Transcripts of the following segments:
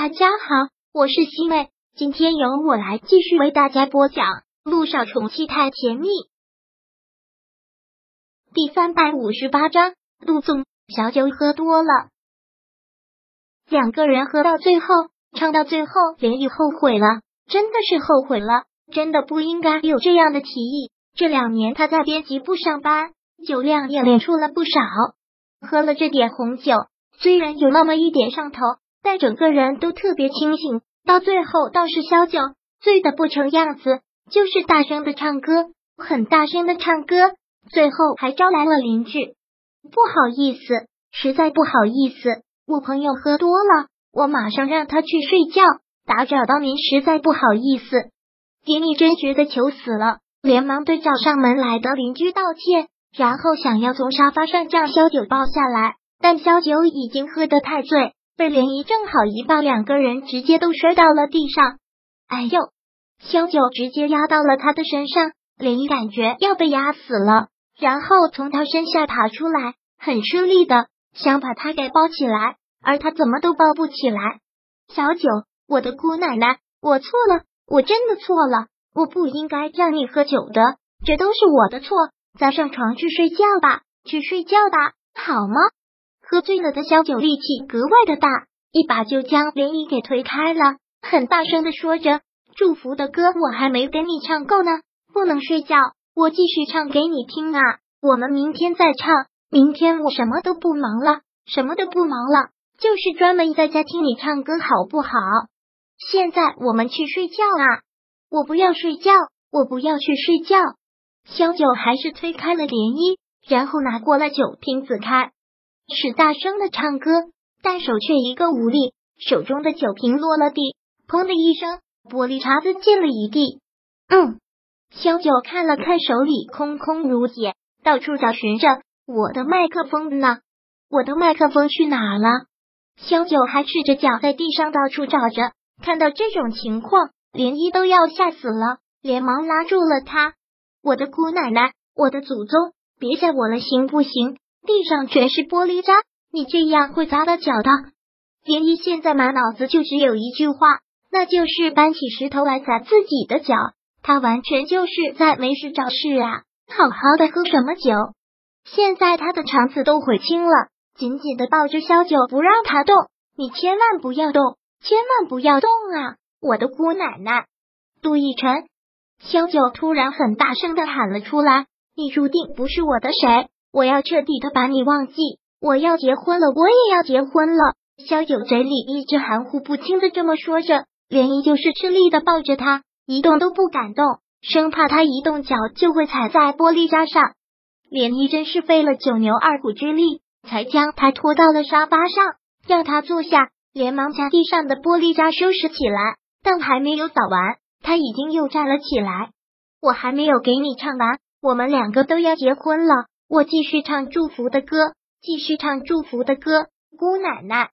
大家好，我是西妹，今天由我来继续为大家播讲《陆少宠妻太甜蜜》第三百五十八章。陆总，小酒喝多了，两个人喝到最后，唱到最后，连毅后悔了，真的是后悔了，真的不应该有这样的提议。这两年他在编辑部上班，酒量也练出了不少，喝了这点红酒，虽然有那么一点上头。但整个人都特别清醒，到最后倒是萧九醉的不成样子，就是大声的唱歌，很大声的唱歌，最后还招来了邻居。不好意思，实在不好意思，我朋友喝多了，我马上让他去睡觉，打扰到您，实在不好意思。丁义真觉得糗死了，连忙对找上门来的邻居道歉，然后想要从沙发上将萧九抱下来，但萧九已经喝得太醉。被涟漪正好一抱，两个人直接都摔到了地上。哎呦，萧九直接压到了他的身上，涟漪感觉要被压死了，然后从他身下爬出来，很吃力的想把他给抱起来，而他怎么都抱不起来。小九，我的姑奶奶，我错了，我真的错了，我不应该让你喝酒的，这都是我的错。咱上床去睡觉吧，去睡觉吧，好吗？喝醉了的小九力气格外的大，一把就将涟漪给推开了，很大声的说着：“祝福的歌我还没给你唱够呢，不能睡觉，我继续唱给你听啊！我们明天再唱，明天我什么都不忙了，什么都不忙了，就是专门在家听你唱歌，好不好？现在我们去睡觉啊！我不要睡觉，我不要去睡觉。”小九还是推开了涟漪，然后拿过了酒瓶子开。是大声的唱歌，但手却一个无力，手中的酒瓶落了地，砰的一声，玻璃碴子溅了一地。嗯，萧九看了看手里空空如也，到处找寻着我的麦克风呢？我的麦克风去哪了？萧九还赤着脚在地上到处找着，看到这种情况，连一都要吓死了，连忙拉住了他。我的姑奶奶，我的祖宗，别吓我了，行不行？地上全是玻璃渣，你这样会砸到脚的。林一现在满脑子就只有一句话，那就是搬起石头来砸自己的脚。他完全就是在没事找事啊！好好的喝什么酒？现在他的肠子都悔青了，紧紧的抱着萧九不让他动。你千万不要动，千万不要动啊！我的姑奶奶，杜奕晨！萧九突然很大声的喊了出来：“你注定不是我的谁！”我要彻底的把你忘记，我要结婚了，我也要结婚了。萧九嘴里一直含糊不清的这么说着，连依就是吃力的抱着他，一动都不敢动，生怕他一动脚就会踩在玻璃渣上。连依真是费了九牛二虎之力，才将他拖到了沙发上，让他坐下，连忙将地上的玻璃渣收拾起来。但还没有扫完，他已经又站了起来。我还没有给你唱完，我们两个都要结婚了。我继续唱祝福的歌，继续唱祝福的歌。姑奶奶，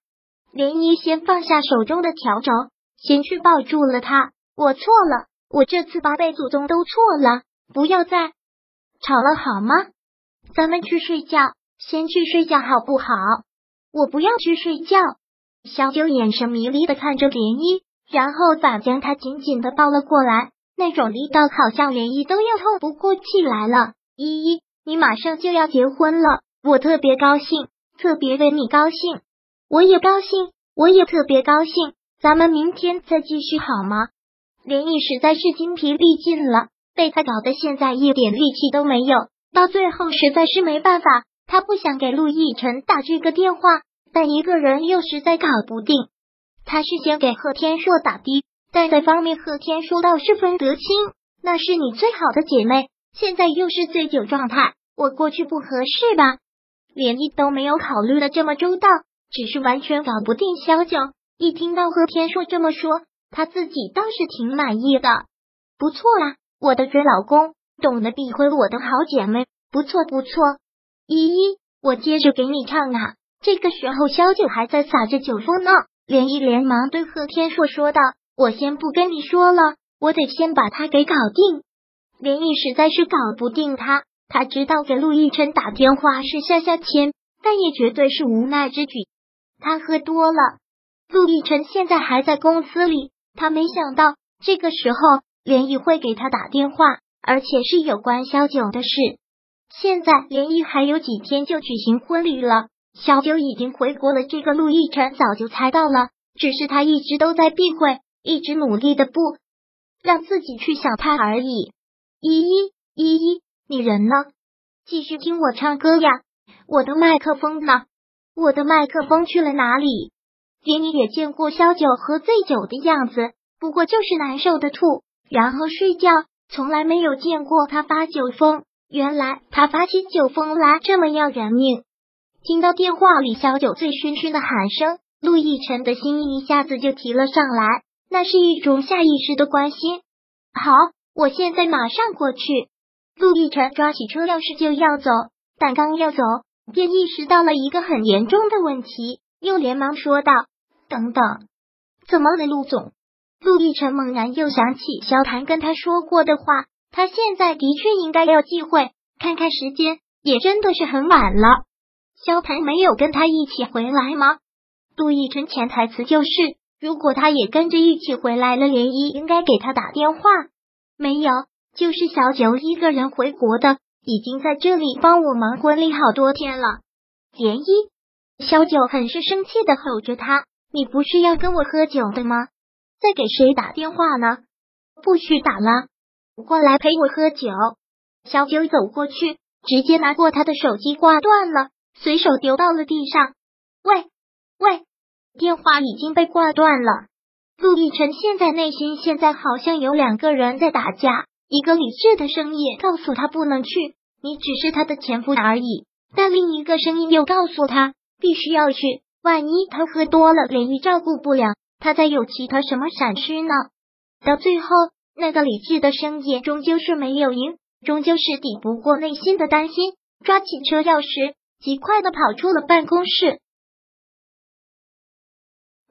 涟漪先放下手中的笤帚，先去抱住了他。我错了，我这次八辈祖宗都错了，不要再吵了好吗？咱们去睡觉，先去睡觉好不好？我不要去睡觉。小九眼神迷离的看着涟漪，然后反将他紧紧的抱了过来，那种力道好像涟漪都要透不过气来了。依依。你马上就要结婚了，我特别高兴，特别为你高兴。我也高兴，我也特别高兴。咱们明天再继续好吗？连毅实在是精疲力尽了，被他搞得现在一点力气都没有。到最后实在是没办法，他不想给陆亦辰打这个电话，但一个人又实在搞不定。他是先给贺天硕打的，但在方面贺天硕倒是分得清，那是你最好的姐妹。现在又是醉酒状态，我过去不合适吧？连一都没有考虑的这么周到，只是完全搞不定小九。一听到和天硕这么说，他自己倒是挺满意的。不错啦，我的准老公，懂得避讳我的好姐妹，不错不错。依依，我接着给你唱啊。这个时候，萧九还在撒着酒疯呢。连一连忙对贺天硕说道：“我先不跟你说了，我得先把他给搞定。”连毅实在是搞不定他，他知道给陆亦辰打电话是下下签，但也绝对是无奈之举。他喝多了，陆亦辰现在还在公司里，他没想到这个时候连毅会给他打电话，而且是有关萧九的事。现在连毅还有几天就举行婚礼了，小九已经回国了。这个陆亦辰早就猜到了，只是他一直都在避讳，一直努力的不让自己去想他而已。依依依依，你人呢？继续听我唱歌呀！我的麦克风呢？我的麦克风去了哪里？连你也见过萧九喝醉酒的样子，不过就是难受的吐，然后睡觉，从来没有见过他发酒疯。原来他发起酒疯来这么要人命。听到电话里萧九醉醺醺的喊声，陆亦辰的心一下子就提了上来，那是一种下意识的关心。好，我现在马上过去。陆亦辰抓起车钥匙就要走，但刚要走，便意识到了一个很严重的问题，又连忙说道：“等等，怎么了，陆总？”陆亦辰猛然又想起萧谭跟他说过的话，他现在的确应该要忌讳。看看时间，也真的是很晚了。萧谭没有跟他一起回来吗？陆亦辰潜台词就是，如果他也跟着一起回来了，涟漪应该给他打电话。没有。就是小九一个人回国的，已经在这里帮我忙婚礼好多天了。涟漪，小九很是生气的吼着他：“你不是要跟我喝酒的吗？在给谁打电话呢？不许打了，过来陪我喝酒。”小九走过去，直接拿过他的手机挂断了，随手丢到了地上。喂喂，电话已经被挂断了。陆亦辰现在内心现在好像有两个人在打架。一个理智的声音告诉他不能去，你只是他的前夫而已。但另一个声音又告诉他必须要去，万一他喝多了，连玉照顾不了，他再有其他什么闪失呢？到最后，那个理智的声音终究是没有赢，终究是抵不过内心的担心。抓起车钥匙，极快的跑出了办公室。